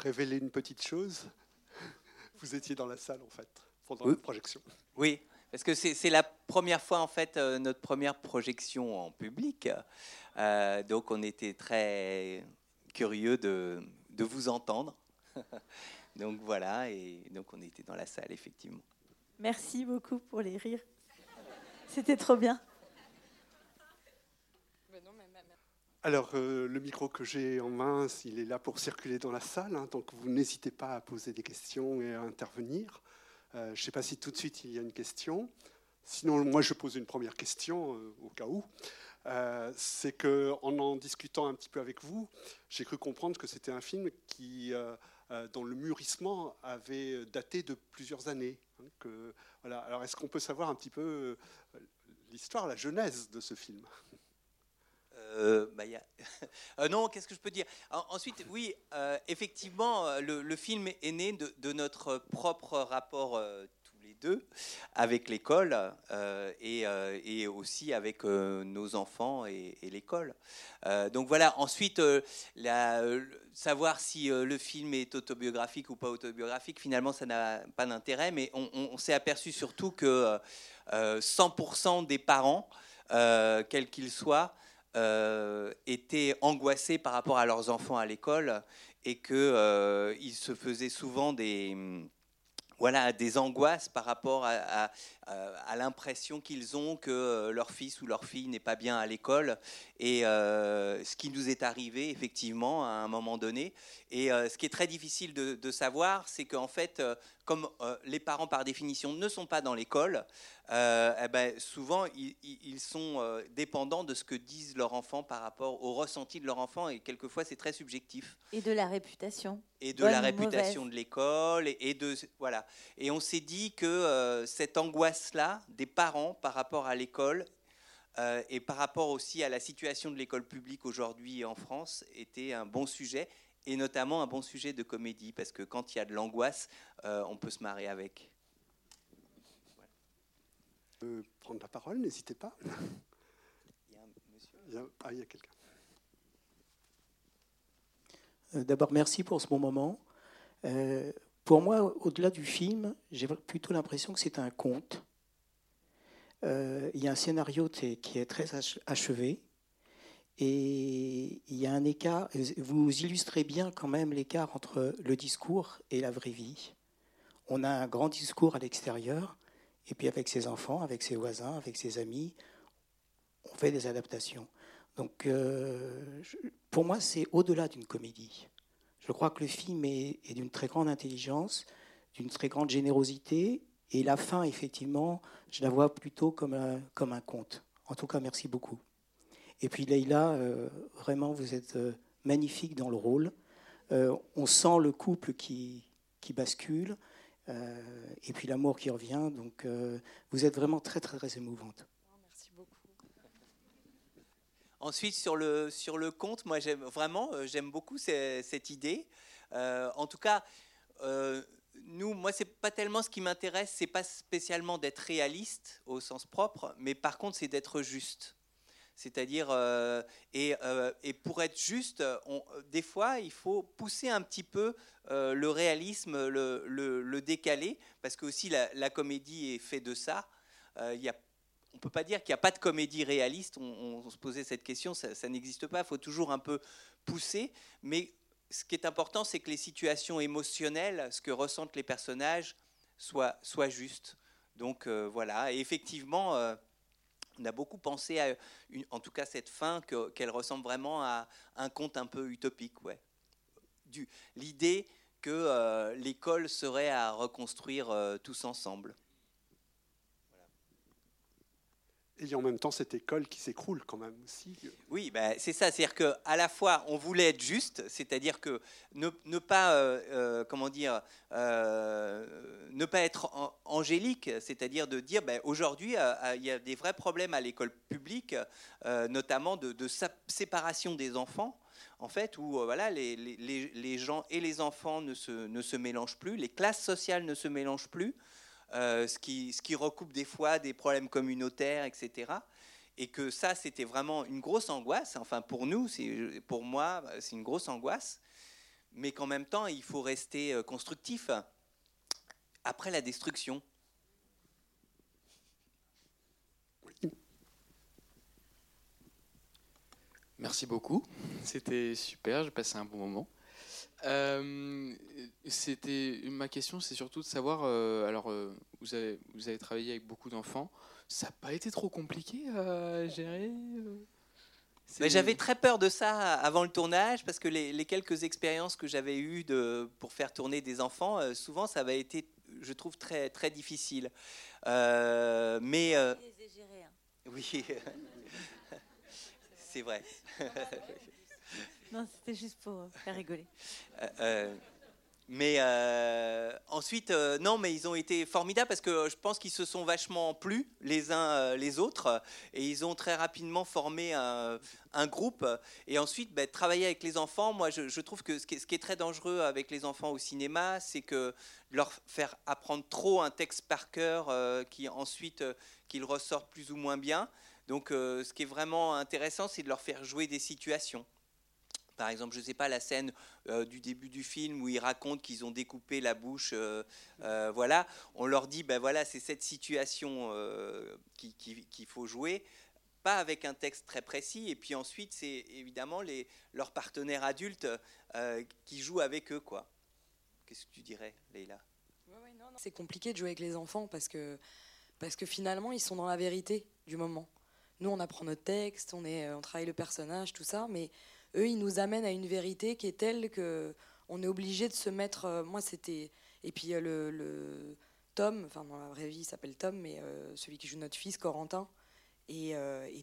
révéler une petite chose. Vous étiez dans la salle, en fait, pendant la projection. Oui, parce que c'est la première fois, en fait, euh, notre première projection en public. Euh, donc, on était très curieux de, de vous entendre. donc, voilà, et donc, on était dans la salle, effectivement. Merci beaucoup pour les rires. C'était trop bien. Alors, euh, le micro que j'ai en main, il est là pour circuler dans la salle, hein, donc vous n'hésitez pas à poser des questions et à intervenir. Euh, je ne sais pas si tout de suite il y a une question. Sinon, moi, je pose une première question euh, au cas où. c'est que, en discutant un petit peu avec vous, j'ai cru comprendre que c'était un film qui, dont le mûrissement avait daté de plusieurs années. Hein. Alors, est-ce qu'on peut savoir un petit peu l'histoire, la genèse de ce film? Euh, bah, euh, non, qu'est-ce que je peux dire? Ensuite, oui, euh, effectivement, le, film est né de, notre propre rapport tous les deux avec l'école et, aussi avec nos enfants et, l'école. donc voilà, ensuite, savoir si le film est autobiographique ou pas autobiographique, finalement, ça n'a pas d'intérêt, mais on, on s'est aperçu surtout que 100% des parents, quels qu'ils soient, euh, étaient angoissés par rapport à leurs enfants à l'école et qu'ils euh, se faisaient souvent des, voilà, des angoisses par rapport à, à, l'impression qu'ils ont que leur fils ou leur fille n'est pas bien à l'école et euh, ce qui nous est arrivé effectivement à un moment donné. Et ce qui est très difficile de, de savoir, c'est qu'en fait, comme les parents par définition ne sont pas dans l'école, euh, eh ben, souvent ils, sont euh, dépendants de ce que disent leurs enfants par rapport au ressenti de leur enfant et quelquefois c'est très subjectif. Et de la réputation. Et de la réputation de l'école et, de voilà. Et on s'est dit que euh, cette angoisse là des parents par rapport à l'école et par rapport aussi à la situation de l'école publique aujourd'hui en France était un bon sujet et notamment un bon sujet de comédie parce que quand il y a de l'angoisse, on peut se marrer avec prendre la parole, n'hésitez pas. Il y a ah, il y a quelqu'un. Euh, d'abord, merci pour ce bon moment. Euh, pour moi, au-delà du film, j'ai plutôt l'impression que c'est un conte. Euh, il y a un scénario qui est très achevé. Et il y a un écart, vous illustrez bien quand même l'écart entre le discours et la vraie vie. On a un grand discours à l'extérieur, et puis avec ses enfants, avec ses voisins, avec ses amis, on fait des adaptations. Donc euh, pour moi, c'est au-delà d'une comédie. Je crois que le film est, d'une très grande intelligence, d'une très grande générosité, et la fin, effectivement, je la vois plutôt comme un, comme un conte. En tout cas, merci beaucoup. Et puis Leïla, euh, vraiment, vous êtes euh, magnifique dans le rôle. on sent le couple qui, qui bascule. Euh, et puis l'amour qui revient. Donc euh, vous êtes vraiment très, très, très émouvante. Merci beaucoup. Ensuite, sur le, sur le conte, moi, j'aime vraiment, euh, j'aime beaucoup cette, idée. en tout cas, nous, moi, c'est pas tellement ce qui m'intéresse, c'est pas spécialement d'être réaliste au sens propre, mais par contre, c'est d'être juste. C'est-à-dire, euh, euh, et, pour être juste, des fois, il faut pousser un petit peu euh, le réalisme, le, décaler, parce que aussi la, comédie est faite de ça. Y a, on ne peut pas dire qu'il n'y a pas de comédie réaliste, on, se posait cette question, ça, n'existe pas, il faut toujours un peu pousser, mais ce qui est important, c'est que les situations émotionnelles, ce que ressentent les personnages, soient, justes. Donc voilà, et effectivement on a beaucoup pensé à, en tout cas, cette fin, qu'elle ressemble vraiment à un conte un peu utopique. Ouais. L'idée que euh, l'école serait à reconstruire euh, tous ensemble. Et en même temps, cette école qui s'écroule quand même aussi. Oui, ben, c'est ça. C'est-à-dire qu'à la fois, on voulait être juste, c'est-à-dire que ne, ne pas, euh, euh, comment dire, euh, ne pas être angélique, c'est-à-dire de dire, ben, aujourd'hui, il y a des vrais problèmes à l'école publique, notamment de, de, séparation des enfants en fait, où voilà, les, les, les, gens et les enfants ne se, ne se mélangent plus, les classes sociales ne se mélangent plus. Euh, ce, qui, recoupe des fois des problèmes communautaires, etc. Et que ça, c'était vraiment une grosse angoisse. Enfin, pour nous, pour moi, c'est une grosse angoisse. mais qu'en même temps, il faut rester euh, constructif après la destruction. Merci beaucoup. C'était super, j'ai passé un bon moment. Euh, c'était ma question, c'est surtout de savoir. euh, alors, euh, vous avez vous avez travaillé avec beaucoup d'enfants. Ça n'a pas été trop compliqué à gérer. J'avais très peur de ça avant le tournage parce que les, les quelques expériences que j'avais eues de, pour faire tourner des enfants, euh, souvent ça avait été, je trouve, très, très difficile. Euh, mais euh, oui, c'est vrai. Non, c'était juste pour euh, faire rigoler. Euh, euh, mais ensuite, non, mais ils ont été formidables parce que je pense qu'ils se sont vachement plu les uns les autres et ils ont très rapidement formé un, groupe. Et ensuite, ben, travailler avec les enfants, moi je, trouve que ce qui, est, très dangereux avec les enfants au cinéma, c'est que leur faire apprendre trop un texte par cœur qui ensuite qu'ils ressortent plus ou moins bien. Donc ce qui est vraiment intéressant, c'est de leur faire jouer des situations. Par exemple, je ne sais pas, la scène euh, du début du film où ils racontent qu'ils ont découpé la bouche, euh, euh, voilà, on leur dit, ben voilà, c'est cette situation euh, qui- qu'il faut jouer, pas avec un texte très précis, et puis ensuite, c'est évidemment les, leurs partenaires adultes qui jouent avec eux, quoi. Qu'est-ce que tu dirais, Leïla? C'est compliqué de jouer avec les enfants parce que, parce que finalement, ils sont dans la vérité du moment. Nous, on apprend notre texte, on, est, on travaille le personnage, tout ça, mais eux, ils nous amènent à une vérité qui est telle que on est obligé de se mettre. euh, moi, c'était. Et puis euh, le, Tom, enfin dans la vraie vie, il s'appelle Tom, mais euh, celui qui joue notre fils, Corentin, et,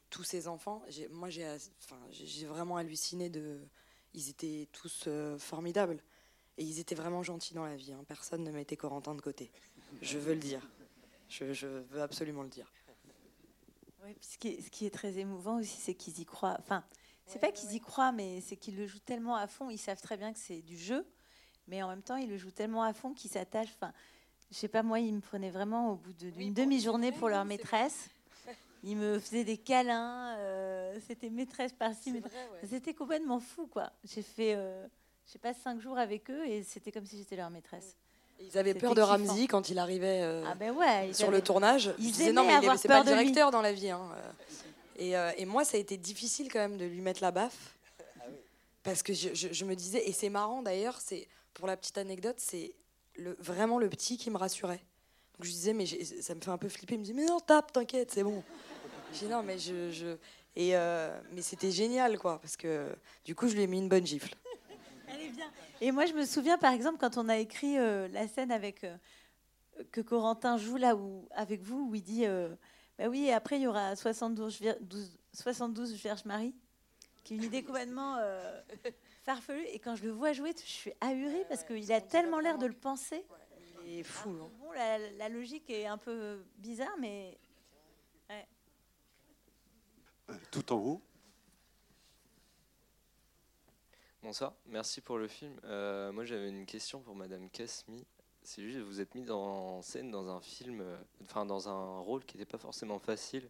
tous ses enfants. Moi, j'ai vraiment halluciné de. Ils étaient tous formidables. Et ils étaient vraiment gentils dans la vie. hein. Personne ne mettait Corentin de côté. Je veux le dire. Je, veux absolument le dire. Oui, ce, qui est, ce qui est très émouvant aussi, c'est qu'ils y croient. Enfin, c'est pas qu'ils y croient, mais c'est qu'ils le jouent tellement à fond. Ils savent très bien que c'est du jeu, mais en même temps, ils le jouent tellement à fond qu'ils s'attachent. Enfin, je sais pas, moi, ils me prenaient vraiment au bout d'une Oui, demi-journée pour leur maîtresse. Ils me faisaient des câlins. euh, C'était maîtresse par-ci. maîtresse- C'était complètement fou, quoi. J'ai fait, euh, je sais pas, cinq jours avec eux et c'était comme si j'étais leur maîtresse. Et Ils avaient peur de kiffant. Ramsey quand il arrivait euh, Ah ben ouais. sur avaient- le tournage. ils Ils disaient non, mais il pas lui. directeur dans la vie. hein, euh. Et, euh, et moi, ça a été difficile quand même de lui mettre la baffe. Parce que je, je- je me disais, et c'est marrant d'ailleurs, c'est pour la petite anecdote, c'est le, vraiment le petit qui me rassurait. Donc je disais, mais ça me fait un peu flipper. Il me dit, mais non, tape, t'inquiète, c'est bon. J'ai dit, non, mais je. je- Et euh, mais c'était génial, quoi, parce que du coup, je lui ai mis une bonne gifle. Elle est bien. Et moi, je me souviens, par exemple, quand on a écrit euh, la scène avec euh, que Corentin joue là où, avec vous, où il dit Bah oui, et après, il y aura 72, vir- 12 72 Vierges Marie, qui est une idée complètement euh, farfelue. Et quand je le vois jouer, je suis ahurie parce qu'il a tellement l'air de le penser. Il est fou. hein. Bon, la, la logique est un peu bizarre, mais Euh, Tout en haut. Bonsoir, merci pour le film. Euh, moi j'avais une question pour Madame Kasmi. C'est juste, vous êtes mis en scène dans un film, euh, enfin dans un rôle qui n'était pas forcément facile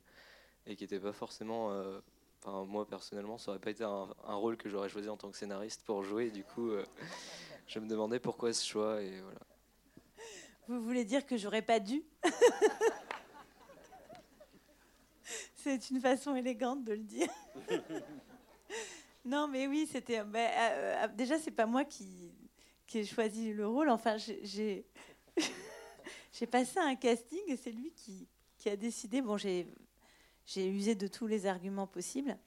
et qui n'était pas forcément. euh, Enfin, moi personnellement, ça aurait pas été un, rôle que j'aurais choisi en tant que scénariste pour jouer. Du coup, euh, je me demandais pourquoi ce choix vous voulez dire que j'aurais pas dû? C'est une façon élégante de le dire. non, mais oui, c'était. euh, déjà, c'est pas moi qui, qui ai choisi le rôle. Enfin, j'ai- passé un casting et c'est lui qui, qui a décidé. Bon, j'ai j'ai usé de tous les arguments possibles,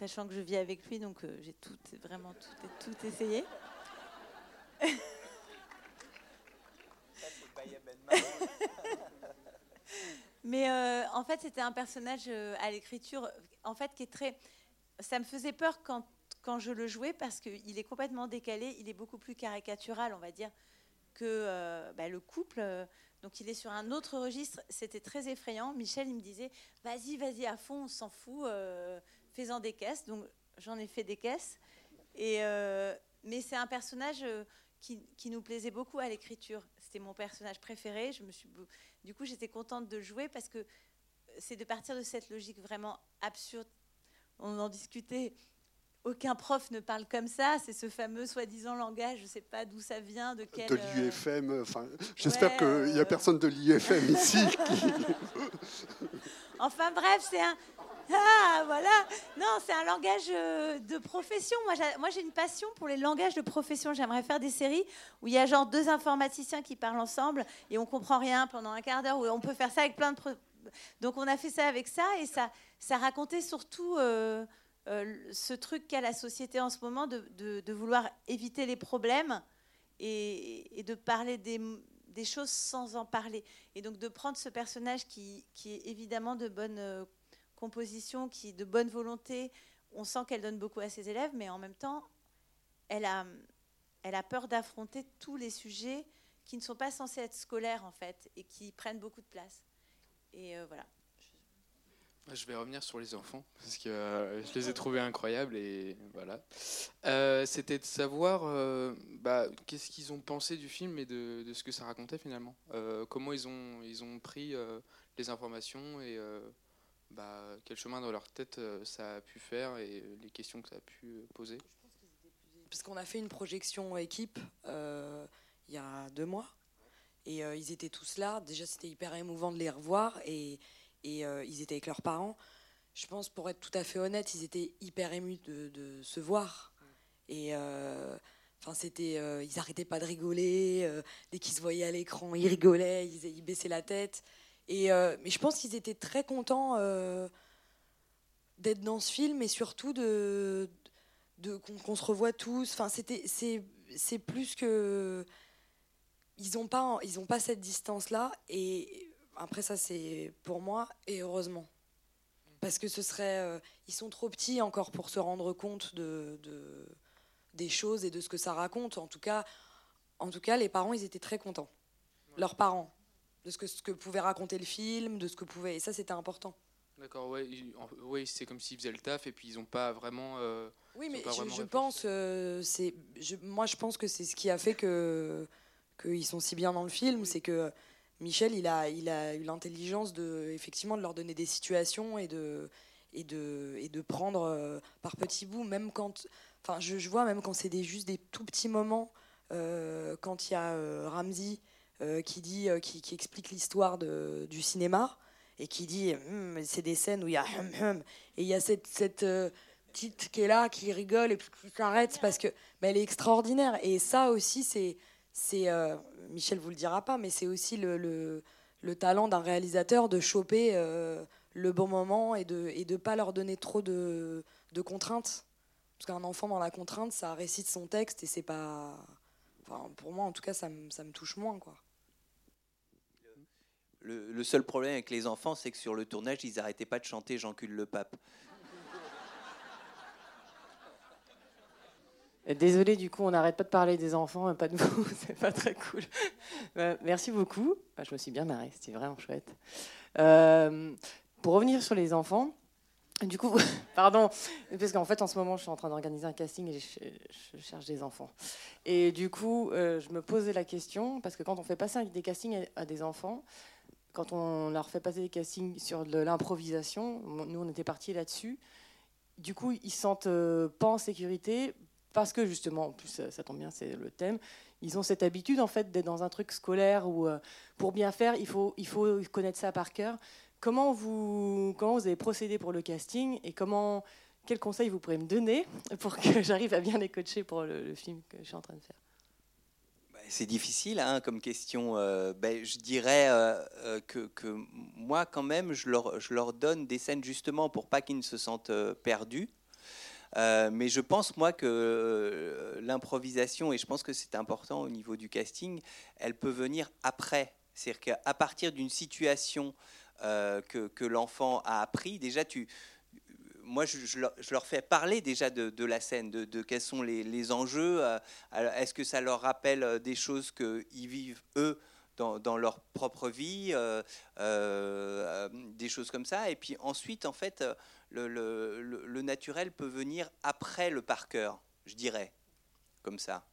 sachant que je vis avec lui, donc euh, j'ai tout, vraiment tout, tout essayé. Mais euh, en fait, c'était un personnage euh, à l'écriture, en fait, qui est très. Ça me faisait peur quand, quand je le jouais parce qu'il est complètement décalé, il est beaucoup plus caricatural, on va dire, que euh, bah, le couple. donc il est sur un autre registre. C'était très effrayant. Michel, il me disait, vas-y, vas-y à fond, on s'en fout, euh, fais-en des caisses. Donc j'en ai fait des caisses. Et, euh, mais c'est un personnage euh, qui, nous plaisait beaucoup à l'écriture. C'était mon personnage préféré. Je me suis, du coup, j'étais contente de le jouer parce que c'est de partir de cette logique vraiment absurde. On en discutait. Aucun prof ne parle comme ça. C'est ce fameux soi-disant langage, je ne sais pas d'où ça vient, de quel. De euh, l'IFM. Enfin, j'espère ouais, qu'il n'y a euh, personne de l'IFM ici. qui- Enfin bref, c'est un. Ah, voilà. Non, c'est un langage euh, de profession. Moi, j'ai- une passion pour les langages de profession. J'aimerais faire des séries où il y a genre deux informaticiens qui parlent ensemble et on comprend rien pendant un quart d'heure. On peut faire ça avec plein de. Donc, on a fait ça avec ça et ça, ça racontait surtout euh, euh, ce truc qu'a la société en ce moment de, de- vouloir éviter les problèmes et, de parler des, des choses sans en parler. Et donc de prendre ce personnage qui, qui est évidemment de bonne euh, composition, qui est de bonne volonté, on sent qu'elle donne beaucoup à ses élèves, mais en même temps, elle a, elle a peur d'affronter tous les sujets qui ne sont pas censés être scolaires en fait et qui prennent beaucoup de place. Et euh, voilà. Je vais revenir sur les enfants parce que euh, je les ai trouvés incroyables et voilà. Euh, C'était de savoir euh, bah, qu'est-ce qu'ils ont pensé du film et de, ce que ça racontait finalement. Comment ils ont, ils ont pris les informations et bah, quel chemin dans leur tête ça a pu faire et les questions que ça a pu poser. Parce qu'on a fait une projection équipe il y a deux mois. Et ils étaient tous là. Déjà, c'était hyper émouvant de les revoir. Et, et euh, ils étaient avec leurs parents. Je pense, pour être tout à fait honnête, ils étaient hyper émus de, de se voir. Et euh, enfin, c'était, euh, ils arrêtaient pas de rigoler. dès qu'ils se voyaient à l'écran, ils rigolaient, ils, ils baissaient la tête. Et, mais je pense qu'ils étaient très contents d'être dans ce film et surtout de, de qu'on qu'on se revoit tous. Enfin, c'était, c'est, c'est plus que ils n'ont pas, ils ont pas cette distance-là. Et après ça, c'est pour moi et heureusement, parce que ce serait, euh, ils sont trop petits encore pour se rendre compte de, de- des choses et de ce que ça raconte. En tout cas, en tout cas, les parents, ils étaient très contents. Leurs parents, de ce que, ce que pouvait raconter le film, de ce que pouvait. Et ça, c'était important. D'accord, ouais, ouais, c'est comme s'ils faisaient le taf et puis ils n'ont pas vraiment. euh, Oui, mais je, pense, euh, c'est, je- moi je pense que c'est ce qui a fait que qu'ils sont si bien dans le film, c'est que Michel, il a, il a eu l'intelligence de, effectivement, de leur donner des situations et de, et de, et de prendre euh, par petits bouts, même quand, enfin, je, vois même quand c'est des juste des tout petits moments, euh, quand il y a euh, Ramsey qui dit, qui, explique l'histoire du cinéma et qui dit, Hum, c'est des scènes où il y a hum, hum et il y a cette, cette petite qui est là, qui rigole et puis qui s'arrête parce que mais elle est extraordinaire. Et ça aussi, c'est, c'est euh, Michel vous le dira pas, mais c'est aussi le, le, le talent d'un réalisateur de choper euh, le bon moment et de et de pas leur donner trop de, de contraintes. Parce qu'un enfant dans la contrainte, ça récite son texte et c'est pas. Pour moi, en tout cas, ça me, ça me touche moins, quoi. Le, le seul problème avec les enfants, c'est que sur le tournage, ils n'arrêtaient pas de chanter J'encule le pape. Désolé, du coup, on n'arrête pas de parler des enfants, pas de vous, c'est pas très cool. Euh, merci beaucoup. Bah, je me suis bien marrée, c'était vraiment chouette. Euh, pour revenir sur les enfants, du coup, pardon, parce qu'en fait, en ce moment, je suis en train d'organiser un casting et je, cherche des enfants. Et du coup, euh, je me posais la question, parce que quand on fait passer des castings à, des enfants, quand on leur fait passer des castings sur de l'improvisation, nous, on était partis là-dessus. Du coup, ils se sentent euh, pas en sécurité parce que justement, en plus ça, tombe bien, c'est le thème. Ils ont cette habitude en fait d'être dans un truc scolaire où euh, pour bien faire, il faut, il faut connaître ça par cœur. Comment vous, comment vous avez procédé pour le casting et comment, quels conseils vous pourrez me donner pour que j'arrive à bien les coacher pour le, film que je suis en train de faire? Bah, C'est difficile hein, comme question. Euh, ben, je dirais euh, que, que moi, quand même, je leur, je leur donne des scènes justement pour pas qu'ils ne se sentent perdus. Euh, mais je pense, moi, que euh, l'improvisation, et je pense que c'est important au niveau du casting, elle peut venir après. C'est-à-dire qu'à partir d'une situation euh, que, l'enfant a appris, déjà, tu, moi, je, leur, fais parler déjà de, la scène, de, quels sont les, enjeux. Est-ce que ça leur rappelle des choses qu'ils vivent, eux, dans, leur propre vie, des choses comme ça. Et puis ensuite, en fait, le, naturel peut venir après le par cœur, je dirais, comme ça.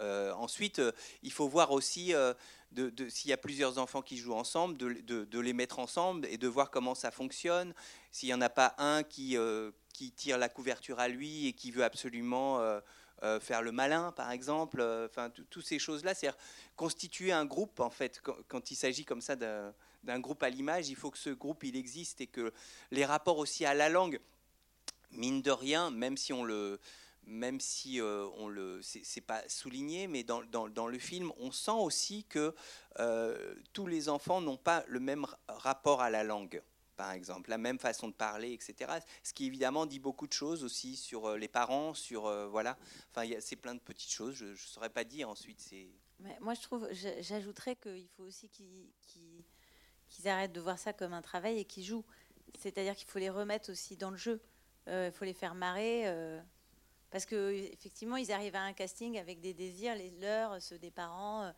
Euh, ensuite, euh, il faut voir aussi euh, s'il y a plusieurs enfants qui jouent ensemble, de, les mettre ensemble et de voir comment ça fonctionne. S'il n'y en a pas un qui, tire la couverture à lui et qui veut absolument faire le malin, par exemple, enfin, toutes ces choses-là, c'est constituer un groupe, en fait, quand, il s'agit comme ça d'un groupe à l'image, il faut que ce groupe, il existe et que les rapports aussi à la langue, mine de rien, même si on le même si euh, on le c'est pas souligné, mais dans, dans, le film, on sent aussi que euh, tous les enfants n'ont pas le même rapport à la langue, par exemple, la même façon de parler, etc. Ce qui évidemment dit beaucoup de choses aussi sur euh, les parents, sur voilà. Enfin, c'est plein de petites choses. Je ne saurais pas dire ensuite. C'est. moi, je trouve, j'ajouterais qu'il faut aussi qu'ils arrêtent de voir ça comme un travail et qu'ils jouent. C'est-à-dire qu'il faut les remettre aussi dans le jeu. Il faut les faire marrer. Parce qu'effectivement, ils arrivent à un casting avec des désirs, les leurs, ceux des parents, euh,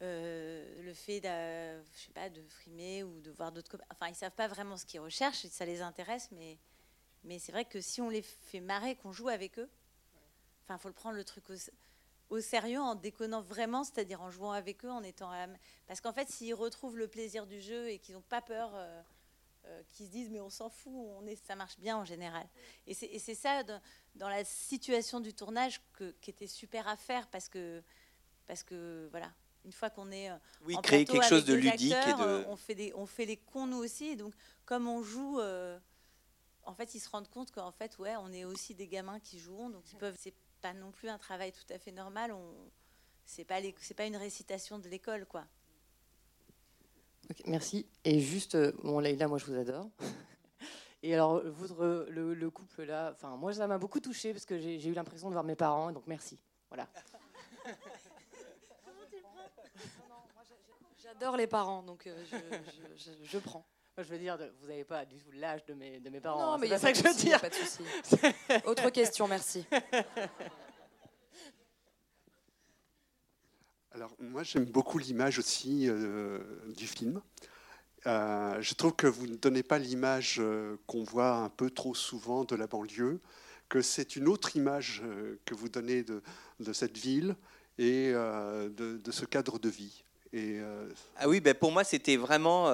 euh, le fait de, pas, de frimer ou de voir d'autres Enfin, ils ne savent pas vraiment ce qu'ils recherchent, ça les intéresse, mais, mais c'est vrai que si on les fait marrer, qu'on joue avec eux, enfin, il faut le prendre le truc au, sérieux en déconnant vraiment, c'est-à-dire en jouant avec eux, en étant... Parce qu'en fait, s'ils retrouvent le plaisir du jeu et qu'ils n'ont pas peur... Euh, euh, qui se disent mais on s'en fout, on est, ça marche bien en général. Et c'est ça dans, la situation du tournage que, qui était super à faire parce que parce que voilà, une fois qu'on est euh, oui créer quelque chose de ludique et de... On fait des on fait les cons nous aussi et donc comme on joue en fait ils se rendent compte qu'en fait ouais on est aussi des gamins qui jouent donc ils peuvent pas non plus un travail tout à fait normal on c'est pas c'est pas une récitation de l'école quoi merci. Et juste, euh, bon, Leïla, moi je vous adore. Et alors, votre, le, couple là, enfin, moi ça m'a beaucoup touché parce que j'ai eu l'impression de voir mes parents, donc merci. Voilà. J'adore les parents, donc euh, je, prends. Je veux dire, vous n'avez pas du tout l'âge de mes, de mes parents. Non, hein, mais il y a ça que je veux dire. Pas de souci. Autre question, merci. Alors moi j'aime beaucoup l'image aussi euh, du film. Euh, je trouve que vous ne donnez pas l'image euh, qu'on voit un peu trop souvent de la banlieue, que c'est une autre image que vous donnez de, cette ville et de, ce cadre de vie. Et, ah oui, ben pour moi c'était vraiment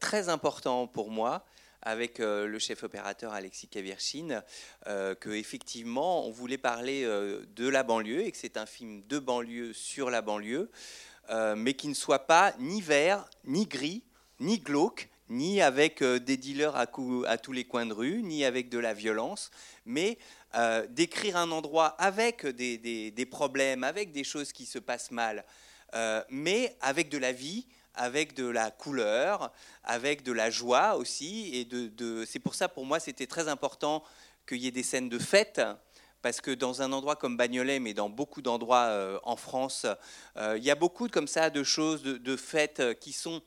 très important pour moi avec euh, le chef opérateur Alexis Kavirchine, euh, que effectivement on voulait parler euh, de la banlieue et que c'est un film de banlieue sur la banlieue, mais qui ne soit pas ni vert, ni gris, ni glauque, ni avec des dealers à, à, tous les coins de rue, ni avec de la violence, mais d'écrire un endroit avec des, des, problèmes, avec des choses qui se passent mal, mais avec de la vie, avec de la couleur, avec de la joie aussi. Et c'est pour ça, pour moi, c'était très important qu'il y ait des scènes de fête. Parce que dans un endroit comme Bagnolet, mais dans beaucoup d'endroits euh, en France, euh, il y a beaucoup comme ça de choses, de, de fêtes qui sont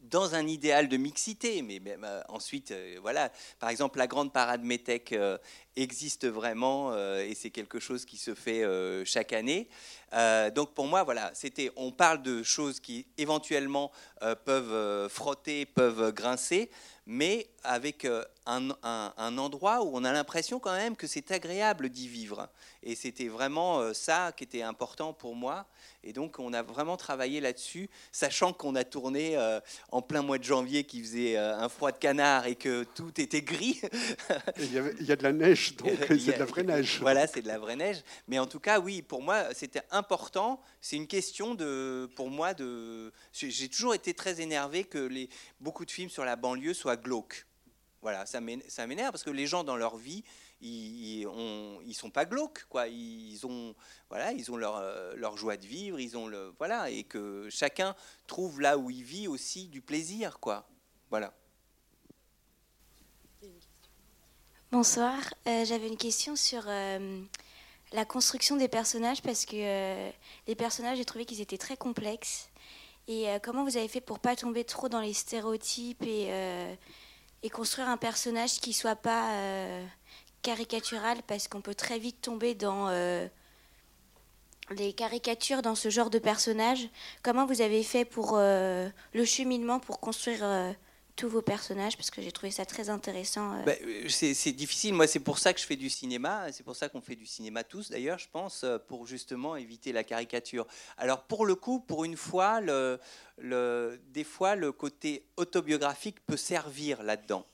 dans un idéal de mixité, mais euh, ensuite, voilà, par exemple, la grande parade Métèque existe vraiment et c'est quelque chose qui se fait chaque année. Euh, donc pour moi, voilà, c'était, on parle de choses qui éventuellement euh, peuvent euh, frotter, peuvent grincer, mais avec un, endroit où on a l'impression quand même que c'est agréable d'y vivre. Et c'était vraiment ça qui était important pour moi. Et donc on a vraiment travaillé là-dessus, sachant qu'on a tourné en plein mois de janvier qui faisait un froid de canard et que tout était gris. il, y a de la neige, donc c'est de la vraie neige. Voilà, c'est de la vraie neige. Mais en tout cas, oui, pour moi, c'était important. C'est une question de, pour moi, de. J'ai toujours été très énervé que les, beaucoup de films sur la banlieue soient glauques. Voilà, ça m'énerve parce que les gens dans leur vie, ils, ils, sont pas glauques, quoi. Ils ont, voilà, ils ont leur, leur joie de vivre, ils ont le, voilà, et que chacun trouve là où il vit aussi du plaisir, quoi. Voilà. Bonsoir, euh, j'avais une question sur euh, la construction des personnages parce que euh, les personnages, j'ai trouvé qu'ils étaient très complexes. Et comment vous avez fait pour pas tomber trop dans les stéréotypes et, et construire un personnage qui soit pas caricatural parce qu'on peut très vite tomber dans les caricatures dans ce genre de personnage? Comment vous avez fait pour le cheminement pour construire tous vos personnages parce que j'ai trouvé ça très intéressant. euh. Bah, euh, c'est difficile. Moi, c'est pour ça que je fais du cinéma. C'est pour ça qu'on fait du cinéma tous, d'ailleurs, je pense, euh, pour justement éviter la caricature. Alors, pour le coup, pour une fois, des fois, le côté autobiographique peut servir là-dedans.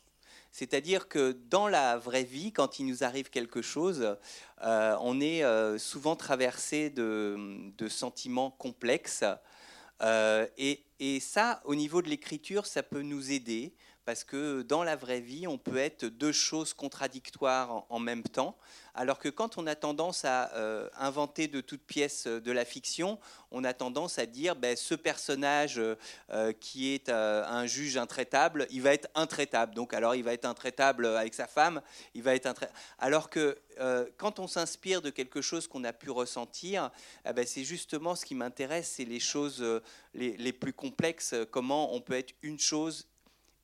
C'est-à-dire que dans la vraie vie, quand il nous arrive quelque chose, on est souvent traversé de sentiments complexes. Euh, et, et ça, au niveau de l'écriture, ça peut nous aider parce que dans la vraie vie, on peut être deux choses contradictoires en, même temps, alors que quand on a tendance à euh, inventer de toutes pièces euh, de la fiction, on a tendance à dire ben, ce personnage euh, qui est un juge intraitable, il va être intraitable. Donc alors il va être intraitable avec sa femme, il va être intraitable. Alors que quand on s'inspire de quelque chose qu'on a pu ressentir, eh ben, c'est justement ce qui m'intéresse, c'est les choses les, plus complexes, comment on peut être une chose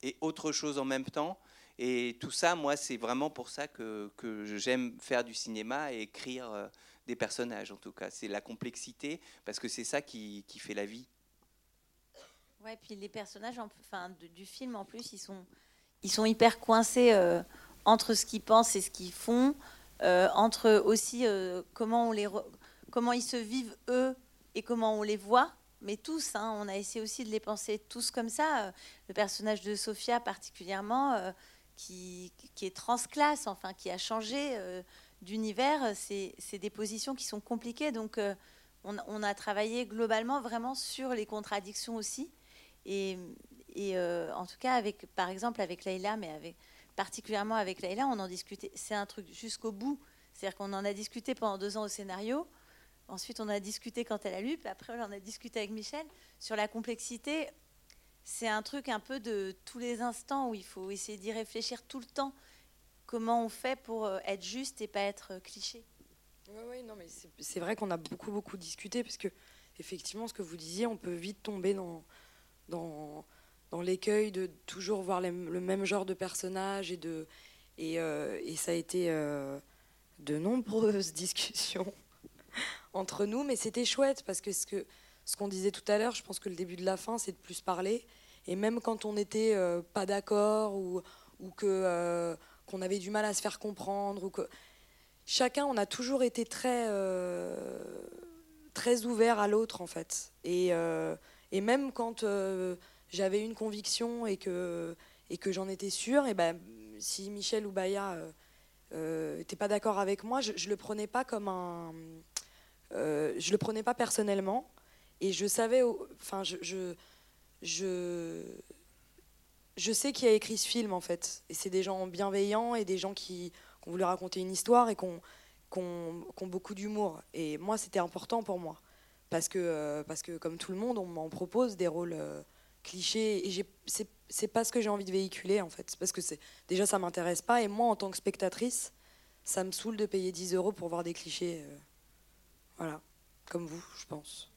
et autre chose en même temps. Et tout ça, moi, c'est vraiment pour ça que, que j'aime faire du cinéma et écrire euh, des personnages, en tout cas. C'est la complexité, parce que c'est ça qui, qui fait la vie. Ouais, puis les personnages en- du film, en plus, ils sont, ils sont hyper coincés euh, entre ce qu'ils pensent et ce qu'ils font, euh, entre aussi comment, on les comment ils se vivent eux et comment on les voit. Mais tous, hein, on a essayé aussi de les penser tous comme ça. Euh, Le personnage de Sophia particulièrement, euh, qui, est transclasse, enfin, qui a changé euh, d'univers, c'est des positions qui sont compliquées. Donc, on, a travaillé globalement vraiment sur les contradictions aussi. Et, en tout cas, avec, par exemple, avec Leïla, mais avec, particulièrement avec Leïla, on en discutait. C'est un truc jusqu'au bout. C'est-à-dire qu'on en a discuté pendant deux ans au scénario. Ensuite, on a discuté quand elle a lu. Puis après, on a discuté avec Michel sur la complexité. C'est un truc un peu de tous les instants où il faut essayer d'y réfléchir tout le temps. Comment on fait pour euh, être juste et pas être euh, cliché? Ouais, ouais, non, mais c'est- vrai qu'on a beaucoup, beaucoup discuté parce que, effectivement, ce que vous disiez, on peut vite tomber dans, dans, dans l'écueil de toujours voir le même genre de personnage et, de, euh, et ça a été de nombreuses discussions entre nous, mais c'était chouette parce que ce qu'on disait tout à l'heure, je pense que le début de la fin, c'est de plus parler. Et même quand on n'était euh, pas d'accord ou, que euh, qu'on avait du mal à se faire comprendre ou que chacun, on a toujours été très, euh, très ouvert à l'autre, en fait. Et, euh, même quand j'avais une conviction et que, et que j'en étais sûre, et ben, si Michel ou Baya n'étaient pas d'accord avec moi, je ne le prenais pas comme un... euh, je le prenais pas personnellement. Et je savais... Enfin, je... je je, sais qui a écrit ce film en fait. Et c'est des gens bienveillants et des gens qui, qui ont voulu raconter une histoire et qui ont, beaucoup d'humour. Et moi, c'était important pour moi. Parce que, euh, parce que comme tout le monde, on m'en propose des rôles euh, clichés. Et c'est pas ce que j'ai envie de véhiculer en fait. Parce que déjà, ça m'intéresse pas. Et moi, en tant que spectatrice, ça me saoule de payer 10 euros pour voir des clichés. euh, voilà. Comme vous, je pense.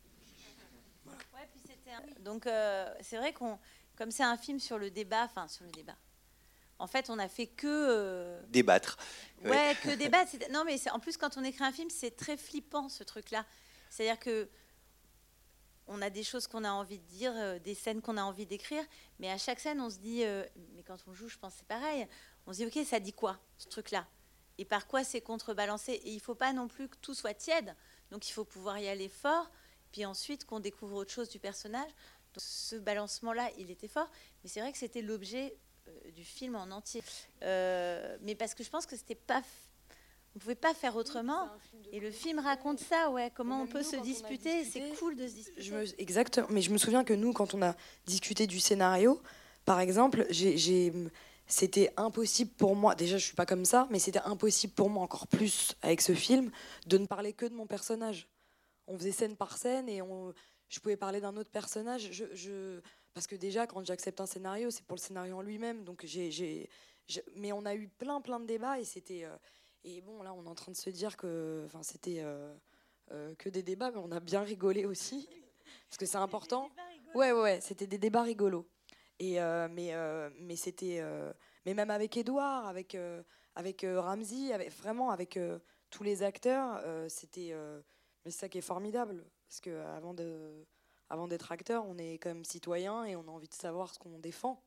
Ouais, puis c'était un- Donc euh, c'est vrai qu'on, comme c'est un film sur le débat, enfin sur le débat. En fait, on a fait que euh, Débattre. ouais, Ouais. que débattre. C'est- Non, mais c'est- en plus quand on écrit un film, c'est très flippant ce truc-là. C'est-à-dire que on a des choses qu'on a envie de dire, euh, des scènes qu'on a envie d'écrire, mais à chaque scène, on se dit, euh, mais quand on joue, je pense que c'est pareil. On se dit, ok, ça dit quoi ce truc-là? Et par quoi c'est contrebalancé? Et il faut pas non plus que tout soit tiède. Donc il faut pouvoir y aller fort, puis ensuite qu'on découvre autre chose du personnage. Donc, ce balancement-là, il était fort, mais c'est vrai que c'était l'objet euh, du film en entier. Euh, mais parce que je pense que c'était pas, on pouvait pas faire autrement. Et le film raconte ça, ouais. Comment on peut nous, se disputer C'est cool de se disputer. Je me, exactement. Mais je me souviens que nous, quand on a discuté du scénario, par exemple, j'ai- c'était impossible pour moi. Déjà, je suis pas comme ça, mais c'était impossible pour moi, encore plus avec ce film, de ne parler que de mon personnage. On faisait scène par scène et on, je pouvais parler d'un autre personnage. Je, je- parce que déjà, quand j'accepte un scénario, c'est pour le scénario en lui-même. Donc, j'ai, mais on a eu plein, plein de débats et c'était. euh, et bon, là, on est en train de se dire que, enfin, c'était. euh, euh, que des débats, mais on a bien rigolé aussi, parce que c'est important. Ouais, ouais, ouais, c'était des débats rigolos. Et euh, mais euh, mais c'était, euh, mais même avec Edouard, avec avec Ramsey, avec vraiment avec tous les acteurs, c'était. mais c'est ça qui est formidable, parce que avant de avant d'être acteur, on est quand même citoyen et on a envie de savoir ce qu'on défend.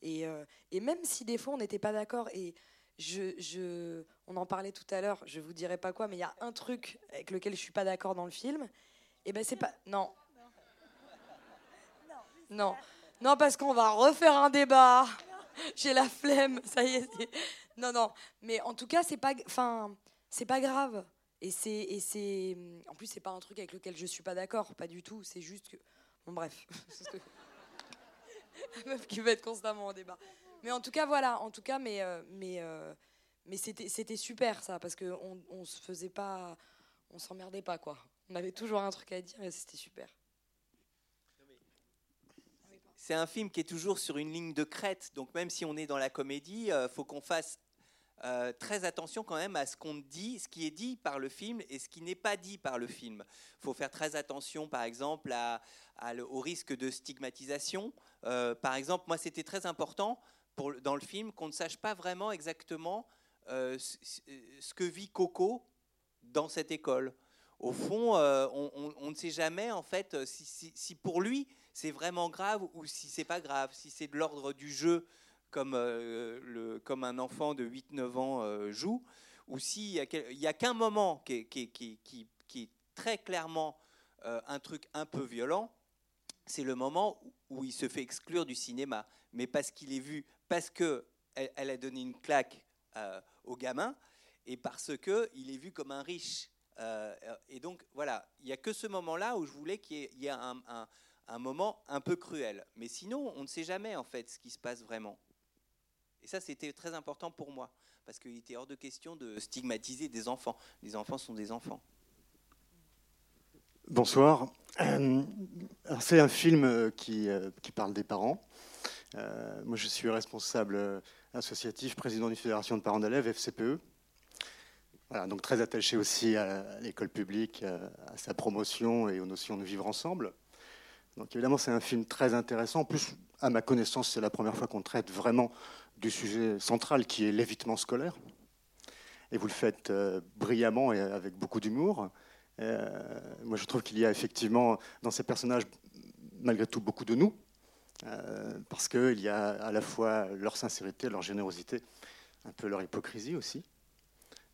Et, euh, et même si des fois on n'était pas d'accord, et je, je, on en parlait tout à l'heure, je vous dirai pas quoi, mais il y a un truc avec lequel je suis pas d'accord dans le film, et ben c'est pas. Non. Non. Non, parce qu'on va refaire un débat. J'ai la flemme, ça y est. Non, non. Mais en tout cas, c'est pas, enfin, c'est pas grave. Et c'est, et c'est, en plus, c'est pas un truc avec lequel je suis pas d'accord, pas du tout. C'est juste que, bon, bref. La meuf qui veut être constamment en débat. Mais en tout cas, voilà. En tout cas, mais, euh, mais, euh, mais c'était, c'était super ça, parce que on, on se faisait pas, on s'emmerdait pas quoi. On avait toujours un truc à dire et c'était super. C'est un film qui est toujours sur une ligne de crête, donc même si on est dans la comédie, il faut qu'on fasse euh, très attention quand même à ce qu'on dit, ce qui est dit par le film et ce qui n'est pas dit par le film. Il faut faire très attention, par exemple, au risque de stigmatisation. Euh, par exemple, moi, c'était très important dans le film qu'on ne sache pas vraiment exactement euh, ce, que vit Coco dans cette école. Au fond, euh, on, ne sait jamais en fait euh, si pour lui c'est vraiment grave ou si c'est pas grave, si c'est de l'ordre du jeu comme, euh, le, comme un enfant de 8-9 ans euh, joue, ou s'il n'y a qu'un moment qui est, qui qui qui- est très clairement euh, un truc un peu violent, c'est le moment où, il se fait exclure du cinéma, mais parce qu'il est vu, parce que elle, a donné une claque au gamin, et parce que il est vu comme un riche. Et donc voilà, il n'y a que ce moment-là où je voulais qu'il y ait, un, un- un moment un peu cruel. Mais sinon, on ne sait jamais en fait ce qui se passe vraiment. Et ça, c'était très important pour moi, parce qu'il était hors de question de stigmatiser des enfants. Les enfants sont des enfants. Bonsoir. Euh, C'est un film euh, qui, euh, qui parle des parents. Moi, je suis responsable associatif, président d'une fédération de parents d'élèves, FCPE. Voilà, donc très attaché aussi à l'école publique, à sa promotion et aux notions de vivre ensemble. Donc évidemment, c'est un film très intéressant. En plus, à ma connaissance, c'est la première fois qu'on traite vraiment du sujet central qui est l'évitement scolaire. Et vous le faites euh, brillamment et avec beaucoup d'humour. Euh, moi, je trouve qu'il y a effectivement dans ces personnages, malgré tout, beaucoup de nous, euh, parce qu'il y a à la fois leur sincérité, leur générosité, un peu leur hypocrisie aussi.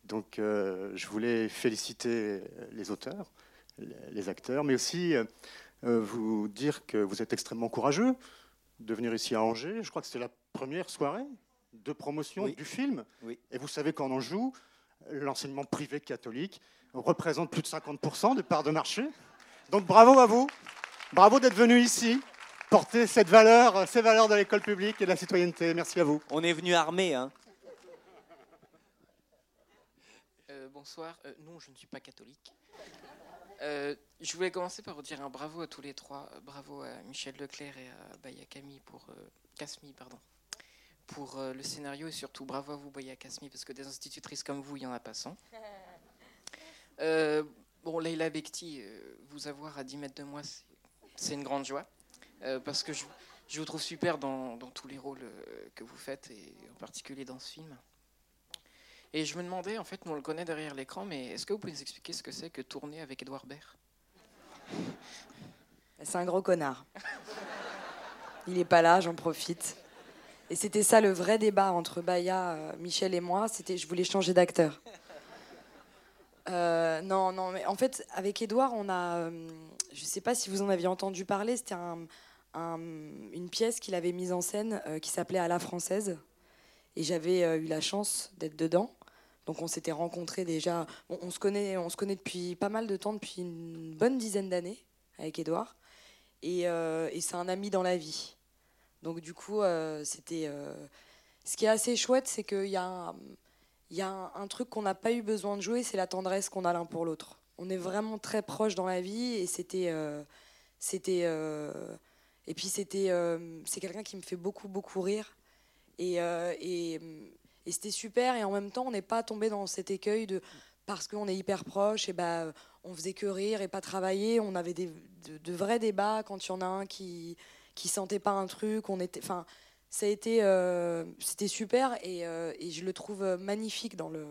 Donc, je voulais féliciter les auteurs, les acteurs, mais aussi vous dire que vous êtes extrêmement courageux de venir ici à Angers. Je crois que c'était la première soirée de promotion Oui. du film. Oui. Et vous savez qu'en Anjou, l'enseignement privé catholique représente plus de 50% de parts de marché. Donc bravo à vous. Bravo d'être venu ici, porter cette valeur, ces valeurs de l'école publique et de la citoyenneté. Merci à vous. On est venu armé, hein. Euh, bonsoir. Euh, non, je ne suis pas catholique. Euh, je voulais commencer par vous dire un bravo à tous les trois. Euh, Bravo à Michel Leclerc et à Baya Camille pour euh, Casmi, pardon, pour euh, le scénario et surtout bravo à vous Baya Casmi parce que des institutrices comme vous, il y en a pas 100. Euh, bon, Leila Bekti, vous avoir à 10 mètres de moi, c'est- une grande joie parce que je, je vous trouve super dans, dans tous les rôles que vous faites et en particulier dans ce film. Et je me demandais, en fait, nous on le connaît derrière l'écran, mais est-ce que vous pouvez nous expliquer ce que c'est que tourner avec Edouard Baird? C'est un gros connard. Il est pas là, j'en profite. Et c'était ça le vrai débat entre Baya, euh, Michel et moi. C'était, je voulais changer d'acteur. Euh, non, non, mais en fait, avec Edouard, on a, euh, je sais pas si vous en aviez entendu parler, c'était un- un- une pièce qu'il avait mise en scène qui s'appelait À la française. Et j'avais eu la chance d'être dedans. Donc on s'était rencontrés déjà. On, se connaît, on se connaît depuis pas mal de temps, depuis une bonne dizaine d'années avec Edouard. Et, euh, et c'est un ami dans la vie. Donc du coup, euh, c'était. euh, Ce qui est assez chouette, c'est qu'il y a un, y a un, truc qu'on n'a pas eu besoin de jouer, c'est la tendresse qu'on a l'un pour l'autre. On est vraiment très proches dans la vie et c'était. c'était et puis c'était. c'est quelqu'un qui me fait beaucoup, beaucoup rire. Et, et c'était super. Et en même temps, on n'est pas tombé dans cet écueil de. Parce qu'on est hyper proches, et ben on faisait que rire et pas travailler. On avait des, de, de vrais débats quand il y en a un qui qui sentait pas un truc. On était, enfin, ça a été, euh, c'était super et, euh, et je le trouve magnifique dans le